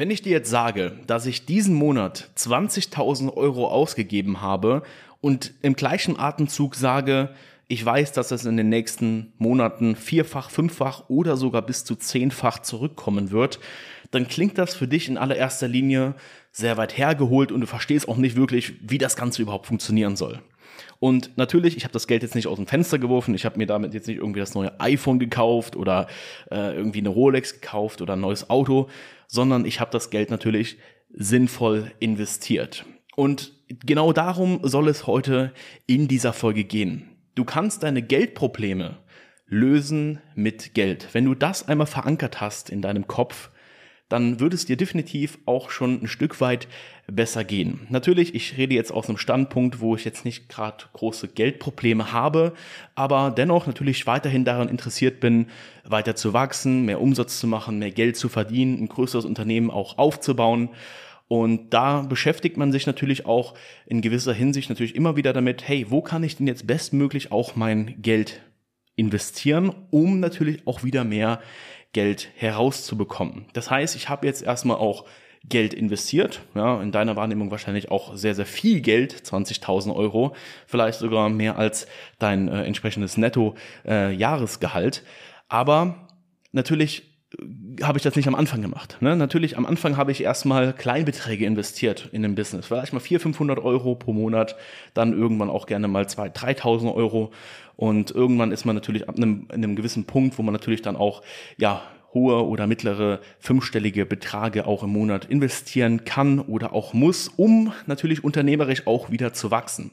Wenn ich dir jetzt sage, dass ich diesen Monat 20.000 Euro ausgegeben habe und im gleichen Atemzug sage, ich weiß, dass es in den nächsten Monaten vierfach, fünffach oder sogar bis zu zehnfach zurückkommen wird, dann klingt das für dich in allererster Linie sehr weit hergeholt und du verstehst auch nicht wirklich, wie das Ganze überhaupt funktionieren soll. Und natürlich, ich habe das Geld jetzt nicht aus dem Fenster geworfen, ich habe mir damit jetzt nicht irgendwie das neue iPhone gekauft oder äh, irgendwie eine Rolex gekauft oder ein neues Auto, sondern ich habe das Geld natürlich sinnvoll investiert. Und genau darum soll es heute in dieser Folge gehen. Du kannst deine Geldprobleme lösen mit Geld. Wenn du das einmal verankert hast in deinem Kopf, dann würde es dir definitiv auch schon ein Stück weit besser gehen. Natürlich, ich rede jetzt aus einem Standpunkt, wo ich jetzt nicht gerade große Geldprobleme habe, aber dennoch natürlich weiterhin daran interessiert bin, weiter zu wachsen, mehr Umsatz zu machen, mehr Geld zu verdienen, ein größeres Unternehmen auch aufzubauen. Und da beschäftigt man sich natürlich auch in gewisser Hinsicht natürlich immer wieder damit, hey, wo kann ich denn jetzt bestmöglich auch mein Geld investieren, um natürlich auch wieder mehr Geld herauszubekommen. Das heißt, ich habe jetzt erstmal auch Geld investiert, ja, in deiner Wahrnehmung wahrscheinlich auch sehr, sehr viel Geld, 20.000 Euro, vielleicht sogar mehr als dein äh, entsprechendes Netto-Jahresgehalt. Äh, Aber natürlich habe ich das nicht am Anfang gemacht. Ne? Natürlich, am Anfang habe ich erstmal Kleinbeträge investiert in dem Business. Vielleicht mal 400, 500 Euro pro Monat, dann irgendwann auch gerne mal 2.000, 3.000 Euro. Und irgendwann ist man natürlich ab einem, einem gewissen Punkt, wo man natürlich dann auch, ja, hohe oder mittlere fünfstellige Beträge auch im Monat investieren kann oder auch muss, um natürlich unternehmerisch auch wieder zu wachsen.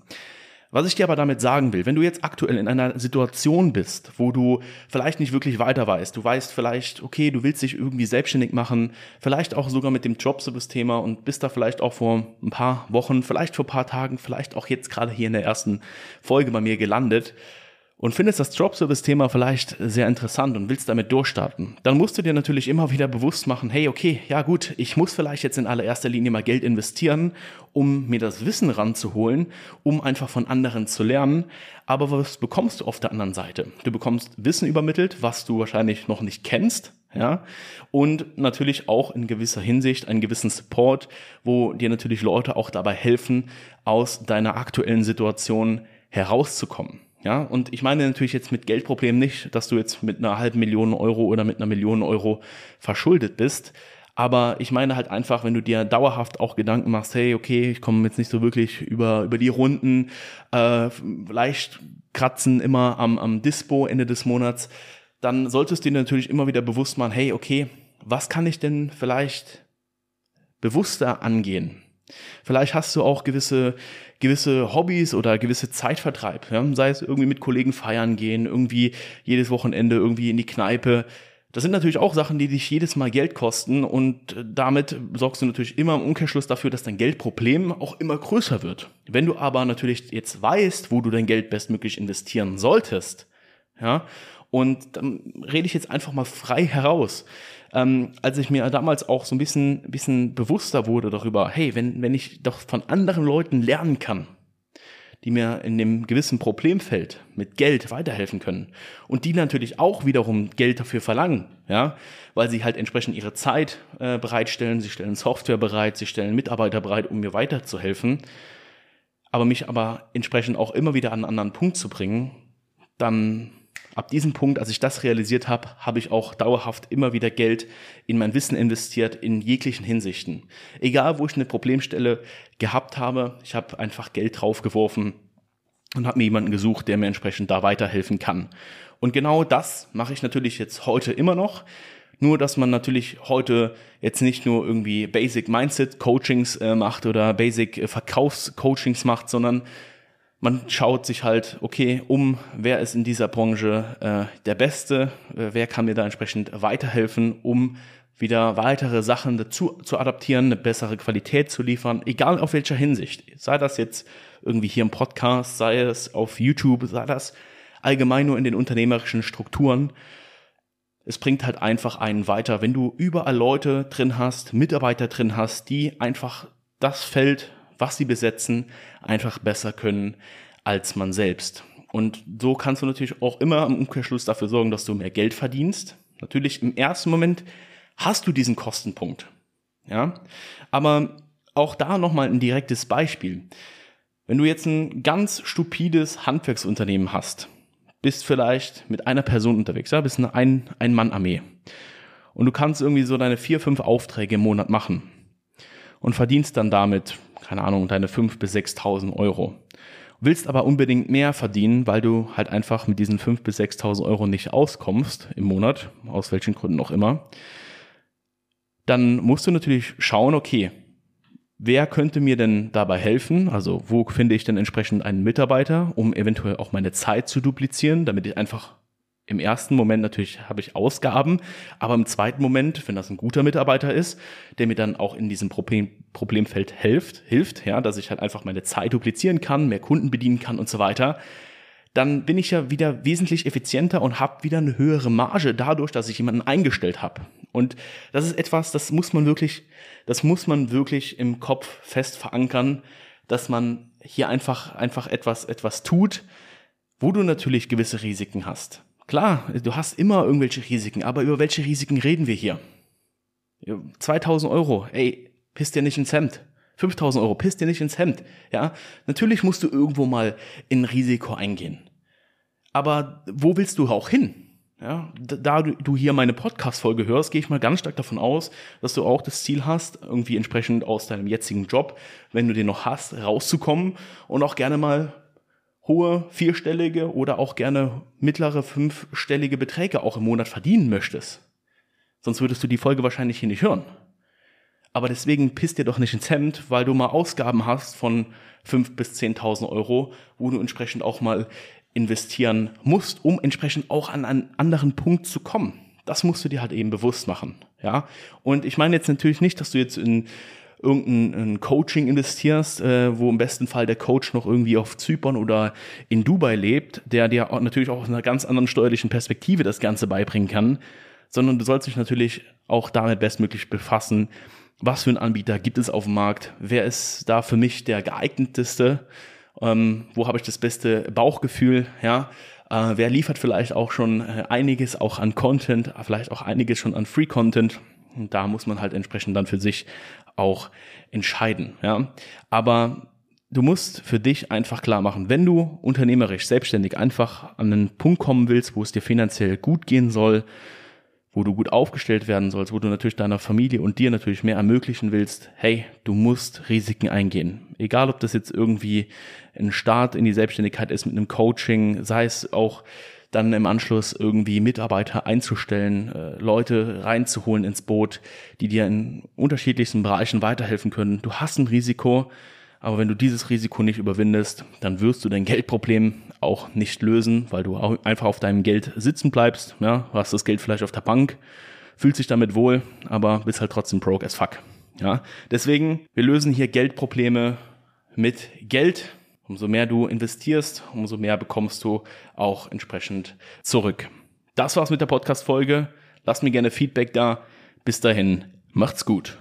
Was ich dir aber damit sagen will, wenn du jetzt aktuell in einer Situation bist, wo du vielleicht nicht wirklich weiter weißt, du weißt vielleicht, okay, du willst dich irgendwie selbstständig machen, vielleicht auch sogar mit dem Jobservice-Thema und bist da vielleicht auch vor ein paar Wochen, vielleicht vor ein paar Tagen, vielleicht auch jetzt gerade hier in der ersten Folge bei mir gelandet, und findest das Dropservice-Thema vielleicht sehr interessant und willst damit durchstarten, dann musst du dir natürlich immer wieder bewusst machen, hey, okay, ja gut, ich muss vielleicht jetzt in allererster Linie mal Geld investieren, um mir das Wissen ranzuholen, um einfach von anderen zu lernen. Aber was bekommst du auf der anderen Seite? Du bekommst Wissen übermittelt, was du wahrscheinlich noch nicht kennst, ja, und natürlich auch in gewisser Hinsicht einen gewissen Support, wo dir natürlich Leute auch dabei helfen, aus deiner aktuellen Situation herauszukommen. Ja, und ich meine natürlich jetzt mit Geldproblemen nicht, dass du jetzt mit einer halben Million Euro oder mit einer Million Euro verschuldet bist. Aber ich meine halt einfach, wenn du dir dauerhaft auch Gedanken machst, hey, okay, ich komme jetzt nicht so wirklich über, über die Runden, äh, leicht kratzen immer am, am Dispo Ende des Monats, dann solltest du dir natürlich immer wieder bewusst machen, hey, okay, was kann ich denn vielleicht bewusster angehen? Vielleicht hast du auch gewisse, gewisse Hobbys oder gewisse Zeitvertreib. Ja? Sei es irgendwie mit Kollegen feiern gehen, irgendwie jedes Wochenende irgendwie in die Kneipe. Das sind natürlich auch Sachen, die dich jedes Mal Geld kosten und damit sorgst du natürlich immer im Umkehrschluss dafür, dass dein Geldproblem auch immer größer wird. Wenn du aber natürlich jetzt weißt, wo du dein Geld bestmöglich investieren solltest, ja, und dann rede ich jetzt einfach mal frei heraus. Ähm, als ich mir damals auch so ein bisschen, bisschen bewusster wurde darüber, hey, wenn, wenn ich doch von anderen Leuten lernen kann, die mir in dem gewissen Problemfeld mit Geld weiterhelfen können und die natürlich auch wiederum Geld dafür verlangen, ja, weil sie halt entsprechend ihre Zeit äh, bereitstellen, sie stellen Software bereit, sie stellen Mitarbeiter bereit, um mir weiterzuhelfen, aber mich aber entsprechend auch immer wieder an einen anderen Punkt zu bringen, dann ab diesem Punkt, als ich das realisiert habe, habe ich auch dauerhaft immer wieder Geld in mein Wissen investiert, in jeglichen Hinsichten. Egal, wo ich eine Problemstelle gehabt habe, ich habe einfach Geld draufgeworfen und habe mir jemanden gesucht, der mir entsprechend da weiterhelfen kann. Und genau das mache ich natürlich jetzt heute immer noch. Nur, dass man natürlich heute jetzt nicht nur irgendwie Basic Mindset Coachings äh, macht oder Basic äh, Verkaufscoachings macht, sondern man schaut sich halt, okay, um, wer ist in dieser Branche äh, der Beste, äh, wer kann mir da entsprechend weiterhelfen, um wieder weitere Sachen dazu zu adaptieren, eine bessere Qualität zu liefern, egal auf welcher Hinsicht. Sei das jetzt irgendwie hier im Podcast, sei es auf YouTube, sei das allgemein nur in den unternehmerischen Strukturen. Es bringt halt einfach einen weiter, wenn du überall Leute drin hast, Mitarbeiter drin hast, die einfach das Feld was sie besetzen, einfach besser können als man selbst. Und so kannst du natürlich auch immer im Umkehrschluss dafür sorgen, dass du mehr Geld verdienst. Natürlich im ersten Moment hast du diesen Kostenpunkt. Ja, aber auch da nochmal ein direktes Beispiel. Wenn du jetzt ein ganz stupides Handwerksunternehmen hast, bist vielleicht mit einer Person unterwegs, ja, bist eine Ein- Ein-Mann-Armee und du kannst irgendwie so deine vier, fünf Aufträge im Monat machen und verdienst dann damit, keine Ahnung, deine fünf bis 6.000 Euro. Willst aber unbedingt mehr verdienen, weil du halt einfach mit diesen fünf bis 6.000 Euro nicht auskommst im Monat, aus welchen Gründen auch immer, dann musst du natürlich schauen, okay, wer könnte mir denn dabei helfen? Also wo finde ich denn entsprechend einen Mitarbeiter, um eventuell auch meine Zeit zu duplizieren, damit ich einfach im ersten Moment natürlich habe ich Ausgaben, aber im zweiten Moment, wenn das ein guter Mitarbeiter ist, der mir dann auch in diesem Problem, Problemfeld hilft, hilft, ja, dass ich halt einfach meine Zeit duplizieren kann, mehr Kunden bedienen kann und so weiter, dann bin ich ja wieder wesentlich effizienter und habe wieder eine höhere Marge dadurch, dass ich jemanden eingestellt habe. Und das ist etwas, das muss man wirklich, das muss man wirklich im Kopf fest verankern, dass man hier einfach, einfach etwas, etwas tut, wo du natürlich gewisse Risiken hast. Klar, du hast immer irgendwelche Risiken, aber über welche Risiken reden wir hier? 2000 Euro, ey, pisst dir nicht ins Hemd. 5000 Euro, pisst dir nicht ins Hemd. Ja, natürlich musst du irgendwo mal in Risiko eingehen. Aber wo willst du auch hin? Ja, da du hier meine Podcast-Folge hörst, gehe ich mal ganz stark davon aus, dass du auch das Ziel hast, irgendwie entsprechend aus deinem jetzigen Job, wenn du den noch hast, rauszukommen und auch gerne mal hohe vierstellige oder auch gerne mittlere fünfstellige Beträge auch im Monat verdienen möchtest. Sonst würdest du die Folge wahrscheinlich hier nicht hören. Aber deswegen pisst dir doch nicht ins Hemd, weil du mal Ausgaben hast von 5.000 bis 10.000 Euro, wo du entsprechend auch mal investieren musst, um entsprechend auch an einen anderen Punkt zu kommen. Das musst du dir halt eben bewusst machen. Ja. Und ich meine jetzt natürlich nicht, dass du jetzt in irgendein Coaching investierst, äh, wo im besten Fall der Coach noch irgendwie auf Zypern oder in Dubai lebt, der dir natürlich auch aus einer ganz anderen steuerlichen Perspektive das Ganze beibringen kann, sondern du sollst dich natürlich auch damit bestmöglich befassen, was für einen Anbieter gibt es auf dem Markt, wer ist da für mich der geeigneteste, ähm, wo habe ich das beste Bauchgefühl, ja, äh, wer liefert vielleicht auch schon äh, einiges auch an Content, vielleicht auch einiges schon an Free Content. Da muss man halt entsprechend dann für sich auch entscheiden. Ja? Aber du musst für dich einfach klar machen, wenn du unternehmerisch, selbstständig einfach an einen Punkt kommen willst, wo es dir finanziell gut gehen soll, wo du gut aufgestellt werden sollst, wo du natürlich deiner Familie und dir natürlich mehr ermöglichen willst, hey, du musst Risiken eingehen. Egal, ob das jetzt irgendwie ein Start in die Selbstständigkeit ist mit einem Coaching, sei es auch dann im Anschluss irgendwie Mitarbeiter einzustellen, äh, Leute reinzuholen ins Boot, die dir in unterschiedlichsten Bereichen weiterhelfen können. Du hast ein Risiko, aber wenn du dieses Risiko nicht überwindest, dann wirst du dein Geldproblem auch nicht lösen, weil du einfach auf deinem Geld sitzen bleibst. Ja, hast das Geld vielleicht auf der Bank, fühlst dich damit wohl, aber bist halt trotzdem broke as fuck. Ja, deswegen, wir lösen hier Geldprobleme mit Geld Umso mehr du investierst, umso mehr bekommst du auch entsprechend zurück. Das war's mit der Podcast-Folge. Lass mir gerne Feedback da. Bis dahin, macht's gut.